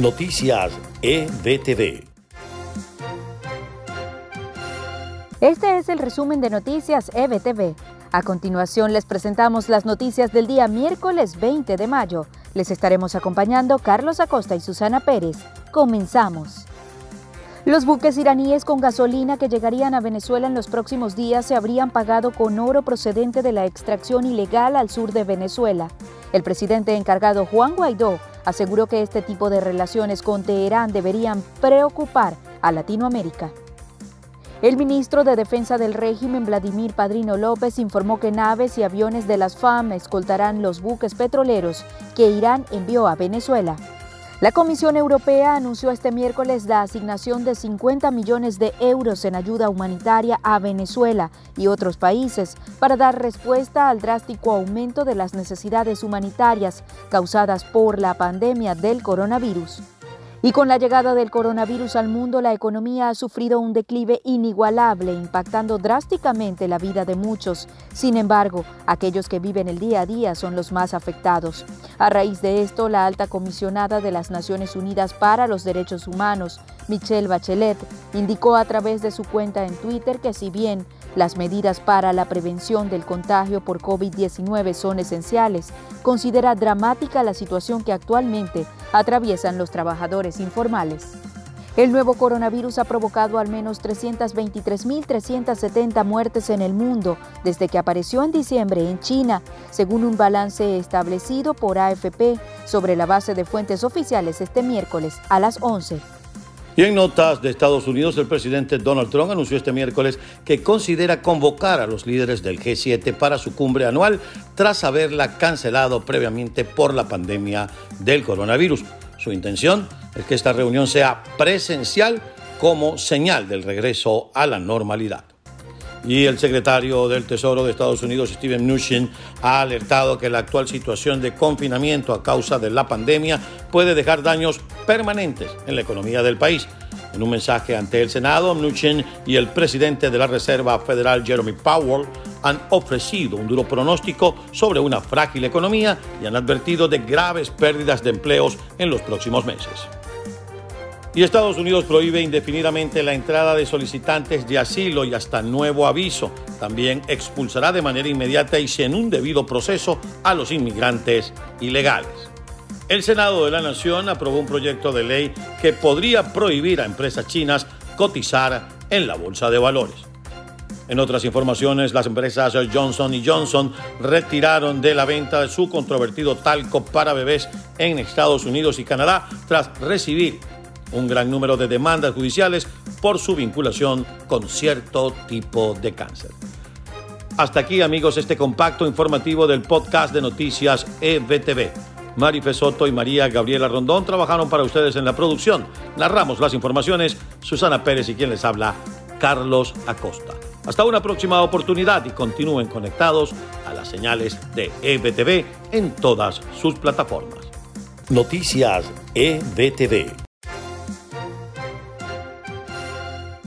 Noticias EBTV. Este es el resumen de Noticias EBTV. A continuación les presentamos las noticias del día miércoles 20 de mayo. Les estaremos acompañando Carlos Acosta y Susana Pérez. Comenzamos. Los buques iraníes con gasolina que llegarían a Venezuela en los próximos días se habrían pagado con oro procedente de la extracción ilegal al sur de Venezuela. El presidente encargado Juan Guaidó aseguró que este tipo de relaciones con Teherán deberían preocupar a Latinoamérica. El ministro de Defensa del régimen, Vladimir Padrino López, informó que naves y aviones de las FAM escoltarán los buques petroleros que Irán envió a Venezuela. La Comisión Europea anunció este miércoles la asignación de 50 millones de euros en ayuda humanitaria a Venezuela y otros países para dar respuesta al drástico aumento de las necesidades humanitarias causadas por la pandemia del coronavirus. Y con la llegada del coronavirus al mundo, la economía ha sufrido un declive inigualable, impactando drásticamente la vida de muchos. Sin embargo, aquellos que viven el día a día son los más afectados. A raíz de esto, la alta comisionada de las Naciones Unidas para los Derechos Humanos, Michelle Bachelet, indicó a través de su cuenta en Twitter que si bien las medidas para la prevención del contagio por COVID-19 son esenciales. Considera dramática la situación que actualmente atraviesan los trabajadores informales. El nuevo coronavirus ha provocado al menos 323.370 muertes en el mundo desde que apareció en diciembre en China, según un balance establecido por AFP sobre la base de fuentes oficiales este miércoles a las 11. Y en notas de Estados Unidos, el presidente Donald Trump anunció este miércoles que considera convocar a los líderes del G7 para su cumbre anual tras haberla cancelado previamente por la pandemia del coronavirus. Su intención es que esta reunión sea presencial como señal del regreso a la normalidad. Y el secretario del Tesoro de Estados Unidos, Steven Mnuchin, ha alertado que la actual situación de confinamiento a causa de la pandemia puede dejar daños permanentes en la economía del país. En un mensaje ante el Senado, Mnuchin y el presidente de la Reserva Federal, Jeremy Powell, han ofrecido un duro pronóstico sobre una frágil economía y han advertido de graves pérdidas de empleos en los próximos meses. Y Estados Unidos prohíbe indefinidamente la entrada de solicitantes de asilo y hasta nuevo aviso. También expulsará de manera inmediata y sin un debido proceso a los inmigrantes ilegales. El Senado de la Nación aprobó un proyecto de ley que podría prohibir a empresas chinas cotizar en la bolsa de valores. En otras informaciones, las empresas Johnson Johnson retiraron de la venta su controvertido talco para bebés en Estados Unidos y Canadá tras recibir un gran número de demandas judiciales por su vinculación con cierto tipo de cáncer. Hasta aquí amigos este compacto informativo del podcast de noticias EBTV. Mari Fesoto y María Gabriela Rondón trabajaron para ustedes en la producción. Narramos las informaciones Susana Pérez y quien les habla Carlos Acosta. Hasta una próxima oportunidad y continúen conectados a las señales de EBTV en todas sus plataformas. Noticias EBTV.